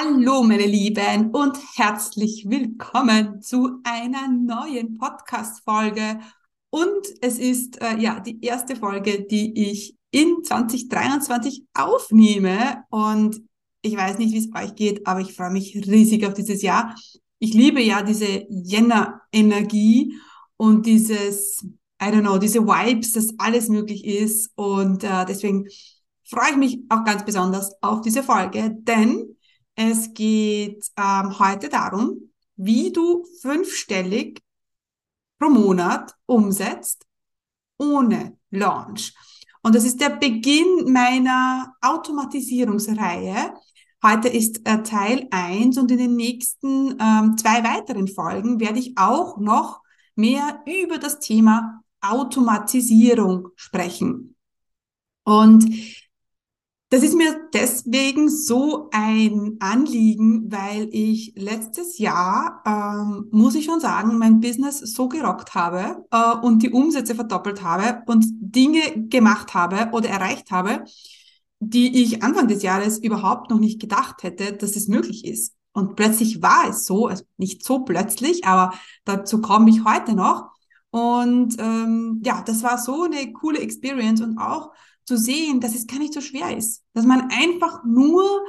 Hallo, meine Lieben, und herzlich willkommen zu einer neuen Podcast-Folge. Und es ist äh, ja die erste Folge, die ich in 2023 aufnehme. Und ich weiß nicht, wie es euch geht, aber ich freue mich riesig auf dieses Jahr. Ich liebe ja diese Jänner-Energie und dieses, I don't know, diese Vibes, dass alles möglich ist. Und äh, deswegen freue ich mich auch ganz besonders auf diese Folge, denn es geht ähm, heute darum, wie du fünfstellig pro Monat umsetzt ohne Launch. Und das ist der Beginn meiner Automatisierungsreihe. Heute ist äh, Teil eins und in den nächsten ähm, zwei weiteren Folgen werde ich auch noch mehr über das Thema Automatisierung sprechen. Und das ist mir deswegen so ein Anliegen, weil ich letztes Jahr, ähm, muss ich schon sagen, mein Business so gerockt habe äh, und die Umsätze verdoppelt habe und Dinge gemacht habe oder erreicht habe, die ich Anfang des Jahres überhaupt noch nicht gedacht hätte, dass es möglich ist. Und plötzlich war es so, also nicht so plötzlich, aber dazu komme ich heute noch. Und ähm, ja, das war so eine coole Experience und auch zu sehen, dass es gar nicht so schwer ist, dass man einfach nur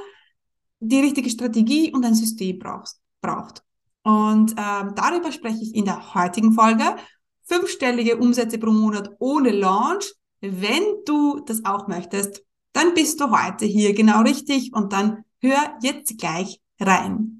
die richtige Strategie und ein System braucht. braucht. Und ähm, darüber spreche ich in der heutigen Folge. Fünfstellige Umsätze pro Monat ohne Launch. Wenn du das auch möchtest, dann bist du heute hier genau richtig und dann hör jetzt gleich rein.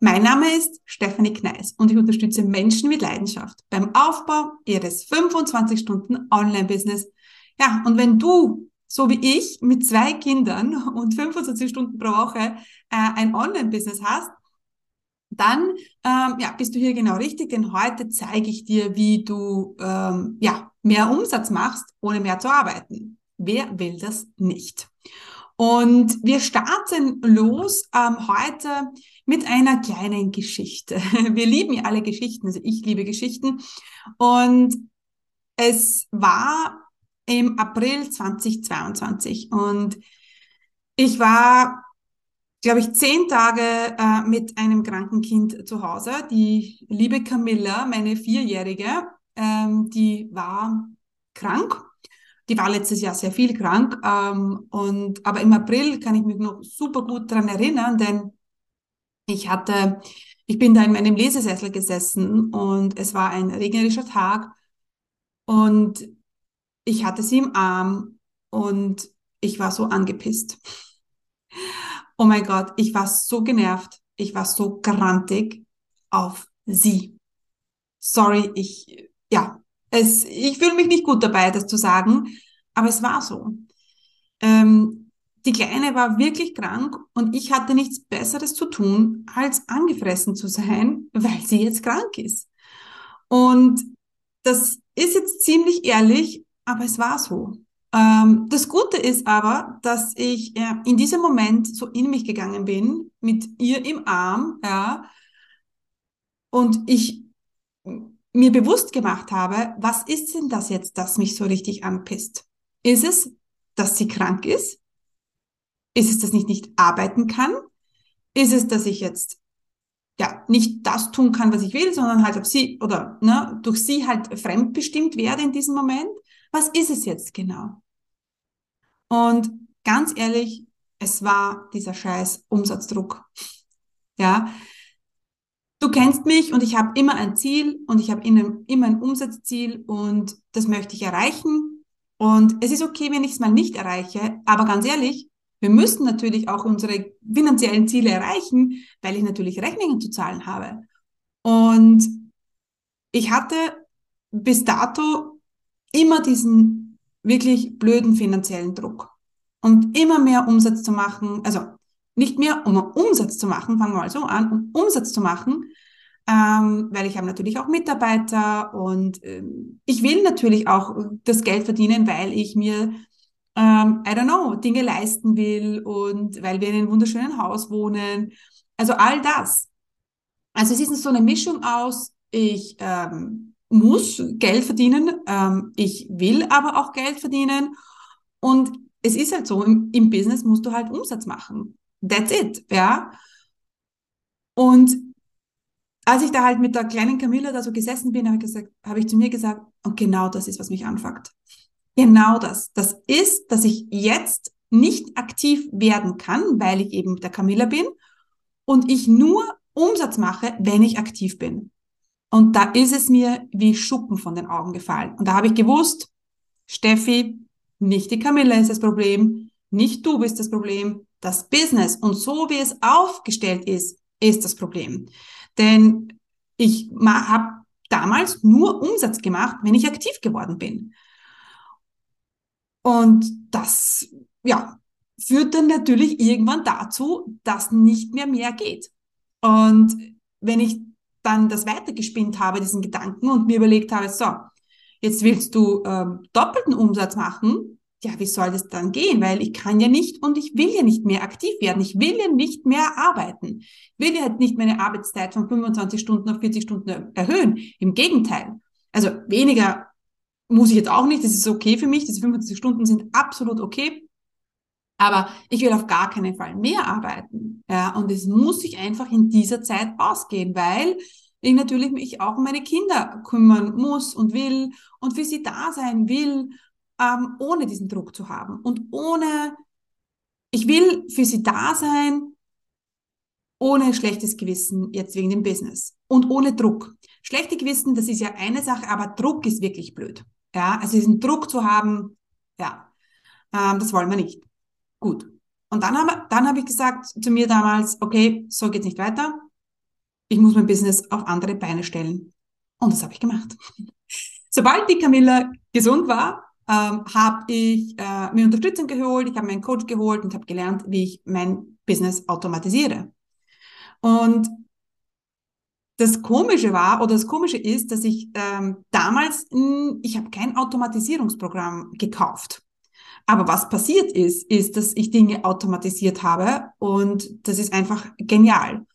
Mein Name ist Stefanie Kneis und ich unterstütze Menschen mit Leidenschaft beim Aufbau ihres 25 Stunden Online-Business. Ja, und wenn du, so wie ich, mit zwei Kindern und 25 Stunden pro Woche äh, ein Online-Business hast, dann ähm, ja, bist du hier genau richtig, denn heute zeige ich dir, wie du ähm, ja, mehr Umsatz machst, ohne mehr zu arbeiten. Wer will das nicht? Und wir starten los ähm, heute mit einer kleinen Geschichte. Wir lieben ja alle Geschichten, also ich liebe Geschichten. Und es war im April 2022 und ich war, glaube ich, zehn Tage äh, mit einem kranken Kind zu Hause. Die liebe Camilla, meine Vierjährige, ähm, die war krank die war letztes Jahr sehr viel krank. Ähm, und, aber im April kann ich mich noch super gut dran erinnern, denn ich hatte, ich bin da in meinem Lesesessel gesessen und es war ein regnerischer Tag und ich hatte sie im Arm und ich war so angepisst. Oh mein Gott, ich war so genervt, ich war so grantig auf sie. Sorry, ich, ja, es, ich fühle mich nicht gut dabei, das zu sagen, aber es war so. Ähm, die Kleine war wirklich krank und ich hatte nichts Besseres zu tun, als angefressen zu sein, weil sie jetzt krank ist. Und das ist jetzt ziemlich ehrlich, aber es war so. Ähm, das Gute ist aber, dass ich äh, in diesem Moment so in mich gegangen bin, mit ihr im Arm, ja, und ich mir bewusst gemacht habe, was ist denn das jetzt, das mich so richtig anpisst? Ist es, dass sie krank ist? Ist es, dass ich nicht arbeiten kann? Ist es, dass ich jetzt ja nicht das tun kann, was ich will, sondern halt auf sie oder ne, durch sie halt fremdbestimmt werde in diesem Moment? Was ist es jetzt genau? Und ganz ehrlich, es war dieser scheiß Umsatzdruck. Ja, Du kennst mich und ich habe immer ein Ziel und ich habe immer ein Umsatzziel und das möchte ich erreichen. Und es ist okay, wenn ich es mal nicht erreiche, aber ganz ehrlich, wir müssen natürlich auch unsere finanziellen Ziele erreichen, weil ich natürlich Rechnungen zu zahlen habe. Und ich hatte bis dato immer diesen wirklich blöden finanziellen Druck. und immer mehr Umsatz zu machen, also nicht mehr um Umsatz zu machen, fangen wir mal so an, um Umsatz zu machen, ähm, weil ich habe natürlich auch Mitarbeiter und ähm, ich will natürlich auch das Geld verdienen, weil ich mir, ähm, I don't know, Dinge leisten will und weil wir in einem wunderschönen Haus wohnen. Also all das. Also es ist so eine Mischung aus, ich ähm, muss Geld verdienen, ähm, ich will aber auch Geld verdienen und es ist halt so, im, im Business musst du halt Umsatz machen. That's it, ja. Und als ich da halt mit der kleinen Camilla da so gesessen bin, habe ich, gesagt, habe ich zu mir gesagt, und genau das ist, was mich anfuckt. Genau das. Das ist, dass ich jetzt nicht aktiv werden kann, weil ich eben mit der Camilla bin und ich nur Umsatz mache, wenn ich aktiv bin. Und da ist es mir wie Schuppen von den Augen gefallen. Und da habe ich gewusst, Steffi, nicht die Camilla ist das Problem, nicht du bist das Problem, das Business und so wie es aufgestellt ist, ist das Problem. Denn ich habe damals nur Umsatz gemacht, wenn ich aktiv geworden bin. Und das, ja, führt dann natürlich irgendwann dazu, dass nicht mehr mehr geht. Und wenn ich dann das weitergespinnt habe, diesen Gedanken und mir überlegt habe, so, jetzt willst du ähm, doppelten Umsatz machen, ja, wie soll das dann gehen? Weil ich kann ja nicht und ich will ja nicht mehr aktiv werden. Ich will ja nicht mehr arbeiten. Ich will ja halt nicht meine Arbeitszeit von 25 Stunden auf 40 Stunden erhöhen. Im Gegenteil. Also weniger muss ich jetzt auch nicht. Das ist okay für mich. Diese 25 Stunden sind absolut okay. Aber ich will auf gar keinen Fall mehr arbeiten. Ja, und es muss sich einfach in dieser Zeit ausgehen, weil ich natürlich mich auch um meine Kinder kümmern muss und will und für sie da sein will, ähm, ohne diesen Druck zu haben und ohne, ich will für sie da sein, ohne schlechtes Gewissen jetzt wegen dem Business und ohne Druck. Schlechte Gewissen, das ist ja eine Sache, aber Druck ist wirklich blöd. Ja, also diesen Druck zu haben, ja, ähm, das wollen wir nicht. Gut. Und dann habe dann hab ich gesagt zu mir damals, okay, so geht's nicht weiter. Ich muss mein Business auf andere Beine stellen. Und das habe ich gemacht. Sobald die Camilla gesund war, ähm, habe ich äh, mir Unterstützung geholt, ich habe mir einen Coach geholt und habe gelernt, wie ich mein Business automatisiere. Und das Komische war oder das Komische ist, dass ich ähm, damals, mh, ich habe kein Automatisierungsprogramm gekauft. Aber was passiert ist, ist, dass ich Dinge automatisiert habe und das ist einfach genial.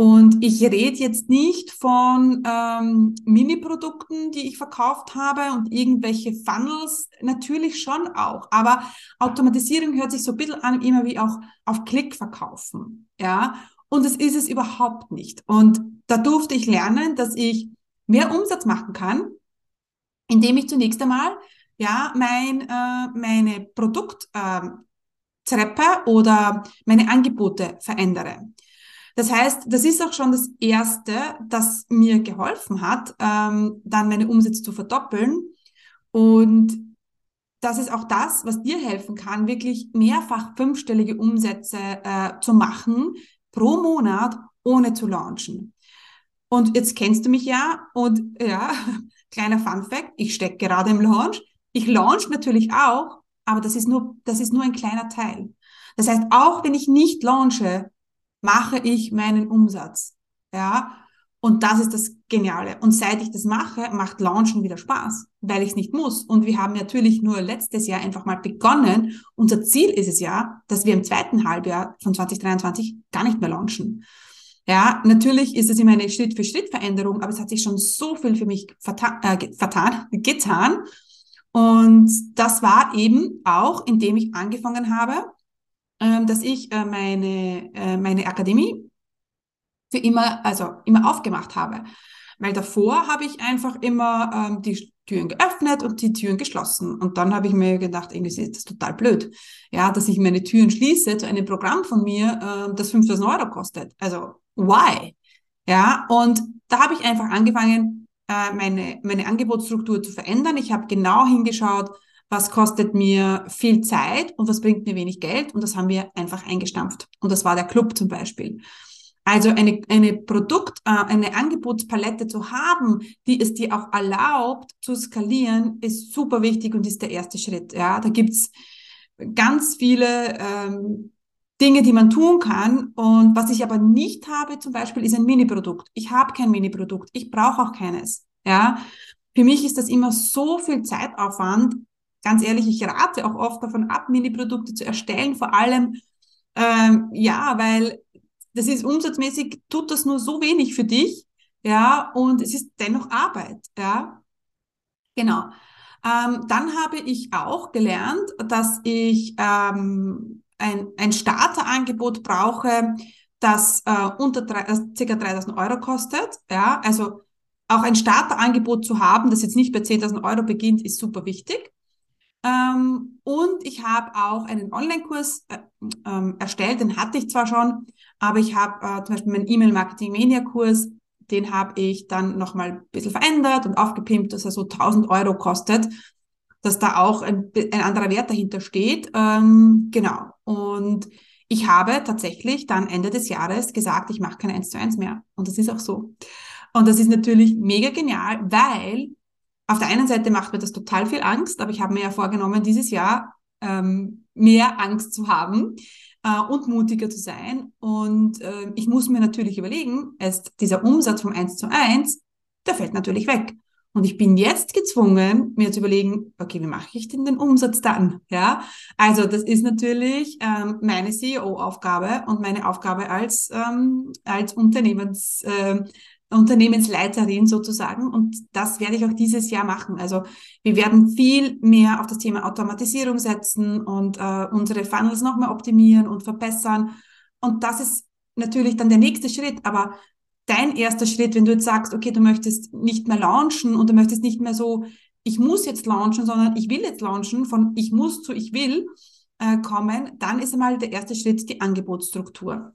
Und ich rede jetzt nicht von ähm, Mini-Produkten, die ich verkauft habe und irgendwelche Funnels, natürlich schon auch. Aber Automatisierung hört sich so ein bisschen an, immer wie auch auf Klick verkaufen. Ja, und das ist es überhaupt nicht. Und da durfte ich lernen, dass ich mehr Umsatz machen kann, indem ich zunächst einmal ja, mein, äh, meine Produkttreppe äh, oder meine Angebote verändere. Das heißt, das ist auch schon das Erste, das mir geholfen hat, ähm, dann meine Umsätze zu verdoppeln. Und das ist auch das, was dir helfen kann, wirklich mehrfach fünfstellige Umsätze äh, zu machen pro Monat, ohne zu launchen. Und jetzt kennst du mich ja und ja, kleiner Fun Fact, ich stecke gerade im Launch. Ich launch natürlich auch, aber das ist nur, das ist nur ein kleiner Teil. Das heißt, auch wenn ich nicht launche, mache ich meinen Umsatz. Ja. Und das ist das Geniale. Und seit ich das mache, macht Launchen wieder Spaß, weil ich es nicht muss. Und wir haben natürlich nur letztes Jahr einfach mal begonnen. Unser Ziel ist es ja, dass wir im zweiten Halbjahr von 2023 gar nicht mehr launchen. Ja, natürlich ist es immer eine Schritt-für-Schritt-Veränderung, aber es hat sich schon so viel für mich vertan, äh, vertan, getan. Und das war eben auch, indem ich angefangen habe, dass ich äh, meine, äh, meine Akademie für immer, also immer aufgemacht habe. Weil davor habe ich einfach immer ähm, die Türen geöffnet und die Türen geschlossen. Und dann habe ich mir gedacht, irgendwie ist das total blöd. Ja, dass ich meine Türen schließe zu einem Programm von mir, ähm, das 5000 Euro kostet. Also, why? Ja, und da habe ich einfach angefangen, äh, meine, meine Angebotsstruktur zu verändern. Ich habe genau hingeschaut, was kostet mir viel Zeit und was bringt mir wenig Geld. Und das haben wir einfach eingestampft. Und das war der Club zum Beispiel. Also eine, eine Produkt, äh, eine Angebotspalette zu haben, die es dir auch erlaubt zu skalieren, ist super wichtig und ist der erste Schritt. Ja, da gibt's ganz viele ähm, Dinge, die man tun kann. Und was ich aber nicht habe, zum Beispiel, ist ein Mini-Produkt. Ich habe kein Mini-Produkt. Ich brauche auch keines. Ja, für mich ist das immer so viel Zeitaufwand. Ganz ehrlich, ich rate auch oft davon ab, Mini-Produkte zu erstellen. Vor allem, ähm, ja, weil das ist umsatzmäßig, tut das nur so wenig für dich. Ja, und es ist dennoch Arbeit. Ja, genau. Ähm, dann habe ich auch gelernt, dass ich ähm, ein, ein Starterangebot brauche, das äh, unter drei, äh, ca. 3000 Euro kostet. Ja, also auch ein Starterangebot zu haben, das jetzt nicht bei 10.000 Euro beginnt, ist super wichtig. Ähm, und ich habe auch einen Online-Kurs äh, ähm, erstellt, den hatte ich zwar schon, aber ich habe äh, zum Beispiel meinen E-Mail-Marketing-Mania-Kurs, den habe ich dann nochmal ein bisschen verändert und aufgepimpt, dass er so 1000 Euro kostet, dass da auch ein, ein anderer Wert dahinter steht. Ähm, genau. Und ich habe tatsächlich dann Ende des Jahres gesagt, ich mache kein 1 zu 1 mehr. Und das ist auch so. Und das ist natürlich mega genial, weil auf der einen Seite macht mir das total viel Angst, aber ich habe mir ja vorgenommen, dieses Jahr ähm, mehr Angst zu haben äh, und mutiger zu sein. Und äh, ich muss mir natürlich überlegen, ist dieser Umsatz vom 1 zu 1, der fällt natürlich weg. Und ich bin jetzt gezwungen, mir zu überlegen, okay, wie mache ich denn den Umsatz dann? Ja, also das ist natürlich ähm, meine CEO-Aufgabe und meine Aufgabe als ähm, als Unternehmens äh, Unternehmensleiterin sozusagen. Und das werde ich auch dieses Jahr machen. Also wir werden viel mehr auf das Thema Automatisierung setzen und äh, unsere Funnels noch mehr optimieren und verbessern. Und das ist natürlich dann der nächste Schritt. Aber dein erster Schritt, wenn du jetzt sagst, okay, du möchtest nicht mehr launchen und du möchtest nicht mehr so, ich muss jetzt launchen, sondern ich will jetzt launchen, von ich muss zu ich will äh, kommen, dann ist einmal der erste Schritt die Angebotsstruktur.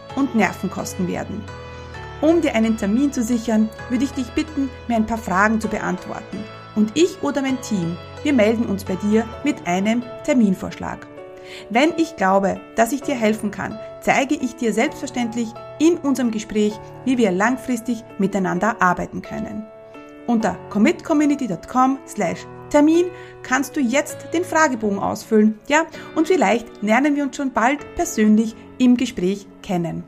und Nerven kosten werden. Um dir einen Termin zu sichern, würde ich dich bitten, mir ein paar Fragen zu beantworten. Und ich oder mein Team, wir melden uns bei dir mit einem Terminvorschlag. Wenn ich glaube, dass ich dir helfen kann, zeige ich dir selbstverständlich in unserem Gespräch, wie wir langfristig miteinander arbeiten können. Unter commitcommunity.com slash Termin kannst du jetzt den Fragebogen ausfüllen, ja, und vielleicht lernen wir uns schon bald persönlich im Gespräch kennen.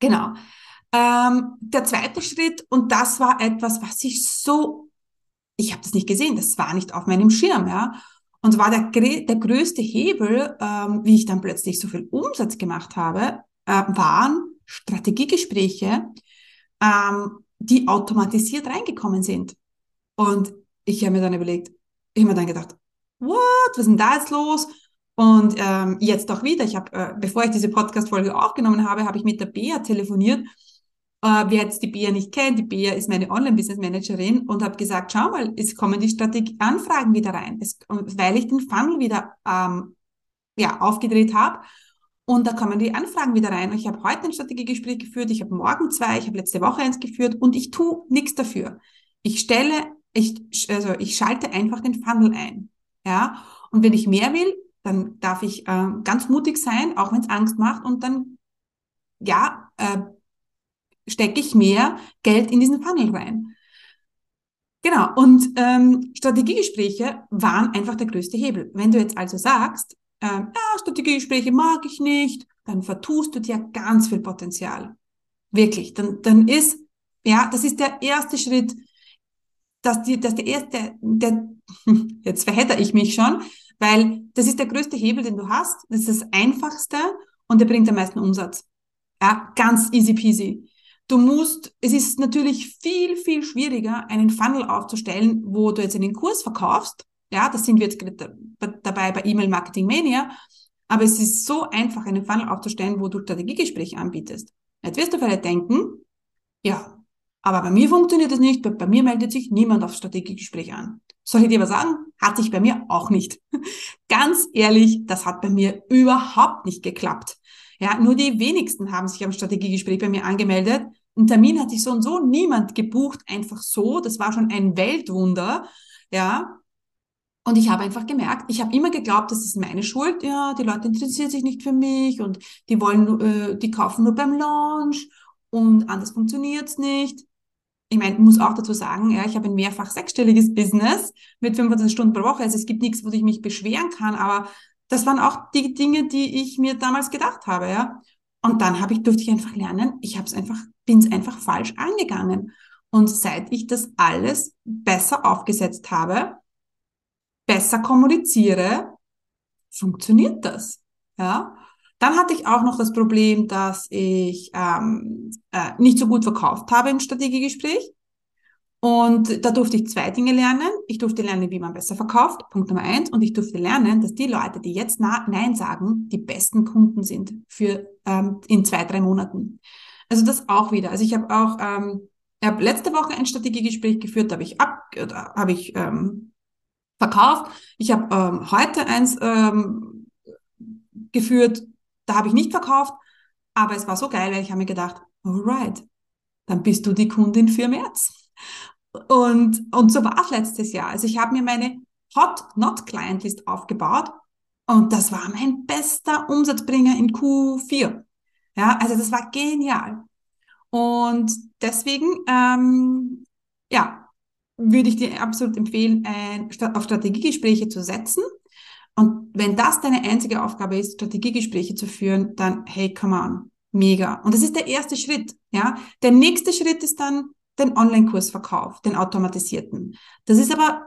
Genau. Ähm, der zweite Schritt, und das war etwas, was ich so, ich habe das nicht gesehen, das war nicht auf meinem Schirm, ja. Und war der, der größte Hebel, ähm, wie ich dann plötzlich so viel Umsatz gemacht habe, äh, waren Strategiegespräche, ähm, die automatisiert reingekommen sind. Und ich habe mir dann überlegt, ich habe mir dann gedacht, what, was ist denn da jetzt los? Und ähm, jetzt auch wieder, ich habe, äh, bevor ich diese Podcast-Folge aufgenommen habe, habe ich mit der Bea telefoniert. Äh, wer jetzt die Bea nicht kennt, die Bea ist meine Online-Business-Managerin und habe gesagt, schau mal, es kommen die Strategie-Anfragen wieder rein, es, weil ich den Funnel wieder ähm, ja, aufgedreht habe. Und da kommen die Anfragen wieder rein. Ich habe heute ein Strategiegespräch geführt, ich habe morgen zwei, ich habe letzte Woche eins geführt und ich tue nichts dafür. Ich stelle, ich, also ich schalte einfach den Funnel ein. Ja, und wenn ich mehr will, dann darf ich äh, ganz mutig sein, auch wenn es Angst macht, und dann ja äh, stecke ich mehr Geld in diesen Funnel rein. Genau. Und ähm, Strategiegespräche waren einfach der größte Hebel. Wenn du jetzt also sagst, äh, ja, Strategiegespräche mag ich nicht, dann vertust du dir ganz viel Potenzial. Wirklich. Dann, dann ist, ja, das ist der erste Schritt, dass die, dass der erste, der, jetzt verhedder ich mich schon, weil das ist der größte Hebel, den du hast. Das ist das einfachste und der bringt am meisten Umsatz. Ja, ganz easy peasy. Du musst, es ist natürlich viel, viel schwieriger, einen Funnel aufzustellen, wo du jetzt einen Kurs verkaufst. Ja, das sind wir jetzt dabei bei E-Mail Marketing Mania. Aber es ist so einfach, einen Funnel aufzustellen, wo du Strategiegespräche anbietest. Jetzt wirst du vielleicht denken, ja, Aber bei mir funktioniert das nicht, bei mir meldet sich niemand auf Strategiegespräch an. Soll ich dir was sagen? Hat sich bei mir auch nicht. Ganz ehrlich, das hat bei mir überhaupt nicht geklappt. Ja, nur die wenigsten haben sich am Strategiegespräch bei mir angemeldet. Ein Termin hat sich so und so niemand gebucht, einfach so. Das war schon ein Weltwunder. Ja. Und ich habe einfach gemerkt, ich habe immer geglaubt, das ist meine Schuld. Ja, die Leute interessieren sich nicht für mich und die wollen, äh, die kaufen nur beim Launch und anders funktioniert's nicht ich meine, muss auch dazu sagen, ja, ich habe ein mehrfach sechsstelliges Business mit 25 Stunden pro Woche. Also es gibt nichts, wo ich mich beschweren kann, aber das waren auch die Dinge, die ich mir damals gedacht habe, ja. Und dann habe ich, durfte ich einfach lernen, ich habe es einfach, bin es einfach falsch angegangen. Und seit ich das alles besser aufgesetzt habe, besser kommuniziere, funktioniert das. Ja. Dann hatte ich auch noch das Problem, dass ich ähm, äh, nicht so gut verkauft habe im Strategiegespräch. Und da durfte ich zwei Dinge lernen. Ich durfte lernen, wie man besser verkauft, Punkt Nummer eins. Und ich durfte lernen, dass die Leute, die jetzt Nein sagen, die besten Kunden sind für ähm, in zwei, drei Monaten. Also das auch wieder. Also ich habe auch ähm, ich hab letzte Woche ein Strategiegespräch geführt, da habe ich ab, habe ich ähm, verkauft. Ich habe ähm, heute eins ähm, geführt, da habe ich nicht verkauft, aber es war so geil, weil ich habe mir gedacht, alright, dann bist du die Kundin für März. Und, und so war es letztes Jahr. Also ich habe mir meine Hot Not Client List aufgebaut und das war mein bester Umsatzbringer in Q4. Ja, also das war genial. Und deswegen, ähm, ja, würde ich dir absolut empfehlen, ein, auf Strategiegespräche zu setzen und wenn das deine einzige Aufgabe ist, Strategiegespräche zu führen, dann hey, come on, mega. Und das ist der erste Schritt, ja. Der nächste Schritt ist dann den Online-Kursverkauf, den automatisierten. Das ist aber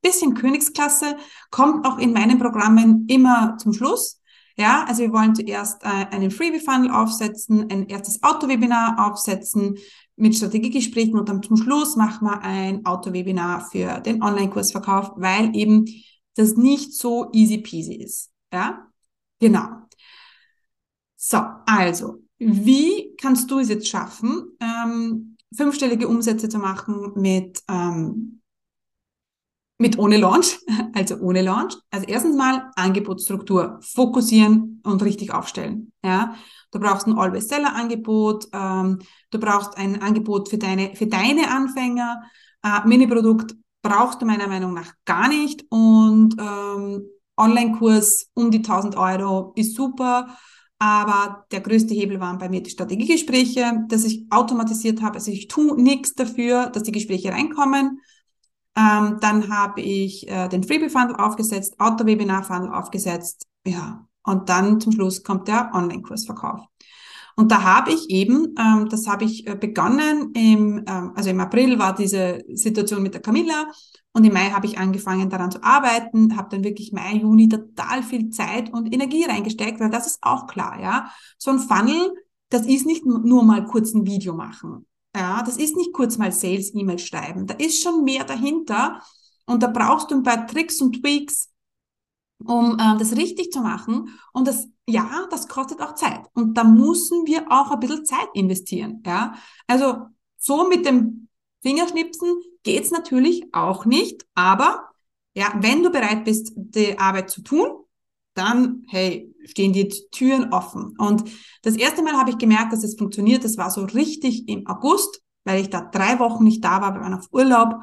bisschen Königsklasse, kommt auch in meinen Programmen immer zum Schluss. Ja, also wir wollen zuerst äh, einen Freebie-Funnel aufsetzen, ein erstes Auto-Webinar aufsetzen mit Strategiegesprächen und dann zum Schluss machen wir ein Auto-Webinar für den Online-Kursverkauf, weil eben das nicht so easy peasy ist. Ja, genau. So, also, wie kannst du es jetzt schaffen, ähm, fünfstellige Umsätze zu machen mit, ähm, mit ohne Launch, also ohne Launch. Also erstens mal Angebotsstruktur, fokussieren und richtig aufstellen. Ja, du brauchst ein Always-Seller-Angebot, ähm, du brauchst ein Angebot für deine, für deine Anfänger, äh, Mini-Produkt brauchst du meiner Meinung nach gar nicht. Und ähm, Online-Kurs um die 1000 Euro ist super. Aber der größte Hebel waren bei mir die Strategiegespräche, dass ich automatisiert habe. Also ich tue nichts dafür, dass die Gespräche reinkommen. Ähm, dann habe ich äh, den Freebie-Funnel aufgesetzt, Auto-Webinar-Funnel aufgesetzt. Ja, und dann zum Schluss kommt der Online-Kursverkauf. Und da habe ich eben, ähm, das habe ich äh, begonnen, im, ähm, also im April war diese Situation mit der Camilla und im Mai habe ich angefangen daran zu arbeiten, habe dann wirklich Mai, Juni total viel Zeit und Energie reingesteckt, weil das ist auch klar, ja. So ein Funnel, das ist nicht nur mal kurz ein Video machen. Ja, das ist nicht kurz mal Sales-E-Mail schreiben. Da ist schon mehr dahinter. Und da brauchst du ein paar Tricks und Tweaks, um äh, das richtig zu machen. Und das, ja, das kostet auch Zeit. Und da müssen wir auch ein bisschen Zeit investieren. Ja, also so mit dem Fingerschnipsen geht's natürlich auch nicht. Aber ja, wenn du bereit bist, die Arbeit zu tun, dann, hey, stehen die Türen offen. Und das erste Mal habe ich gemerkt, dass es funktioniert. Das war so richtig im August, weil ich da drei Wochen nicht da war, wir waren auf Urlaub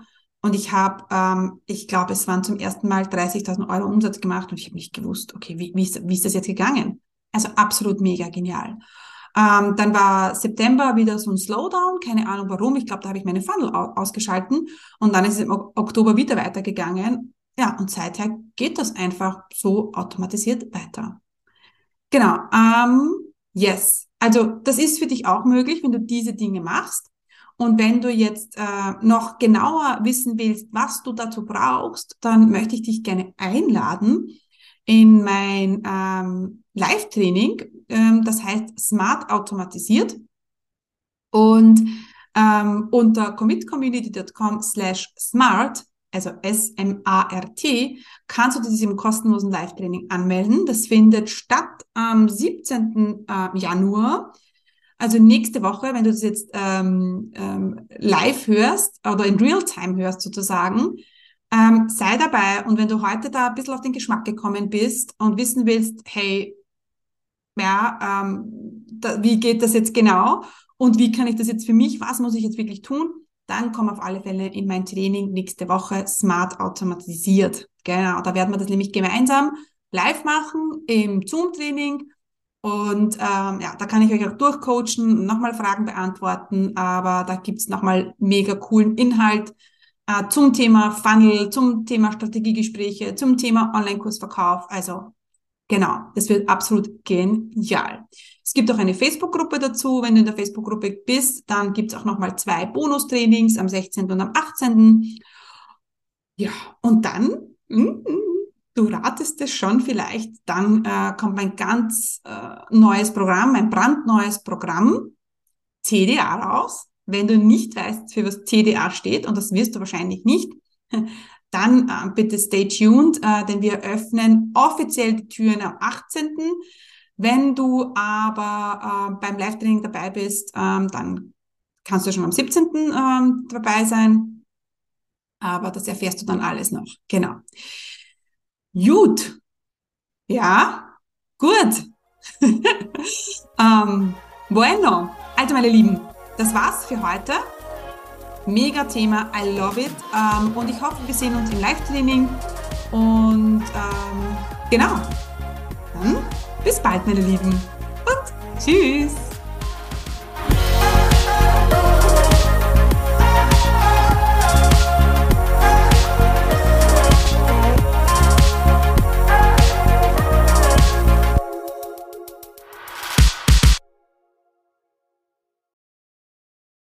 und ich habe, ähm, ich glaube, es waren zum ersten Mal 30.000 Euro Umsatz gemacht und ich habe nicht gewusst, okay, wie, wie, ist, wie ist das jetzt gegangen? Also absolut mega genial. Ähm, dann war September wieder so ein Slowdown, keine Ahnung warum. Ich glaube, da habe ich meine Funnel ausgeschalten und dann ist es im Oktober wieder weitergegangen. Ja, und seither geht das einfach so automatisiert weiter. Genau. Ähm, yes. Also das ist für dich auch möglich, wenn du diese Dinge machst. Und wenn du jetzt äh, noch genauer wissen willst, was du dazu brauchst, dann möchte ich dich gerne einladen in mein ähm, Live-Training. Ähm, das heißt Smart Automatisiert. Und ähm, unter commitcommunity.com slash smart, also S-M-A-R-T, kannst du zu diesem kostenlosen Live-Training anmelden. Das findet statt am 17. Äh, Januar Also nächste Woche, wenn du das jetzt ähm, ähm, live hörst oder in Realtime hörst sozusagen, ähm, sei dabei. Und wenn du heute da ein bisschen auf den Geschmack gekommen bist und wissen willst, hey, ja, ähm, da, wie geht das jetzt genau und wie kann ich das jetzt für mich, was muss ich jetzt wirklich tun, dann komm auf alle Fälle in mein Training nächste Woche smart automatisiert. Genau, da werden wir das nämlich gemeinsam live machen im Zoom-Training. Und ähm, ja, da kann ich euch auch durchcoachen und nochmal Fragen beantworten, aber da gibt's nochmal mega coolen Inhalt äh, zum Thema Funnel, zum Thema Strategiegespräche, zum Thema Online-Kursverkauf. Also genau, das wird absolut genial. Es gibt auch eine Facebook-Gruppe dazu. Wenn du in der Facebook-Gruppe bist, dann gibt's auch nochmal zwei Bonustrainings am 16. und am 18. Ja, und dann mm, mm, Du ratest es schon vielleicht, dann äh, kommt ein ganz äh, neues Programm, ein brandneues Programm, CDA raus. Wenn du nicht weißt, für was CDA steht, und das wirst du wahrscheinlich nicht, dann äh, bitte stay tuned, äh, denn wir öffnen offiziell die Türen am 18. Wenn du aber äh, beim Live-Training dabei bist, ähm, dann kannst du schon am 17. Ähm, dabei sein. Aber das erfährst du dann alles noch. Genau. Gut. Ja, gut. ähm, bueno. Also meine Lieben, das war's für heute. Mega Thema, I love it. Ähm, und ich hoffe, wir sehen uns im Live-Training. Und ähm, genau. Dann bis bald, meine Lieben. Und tschüss.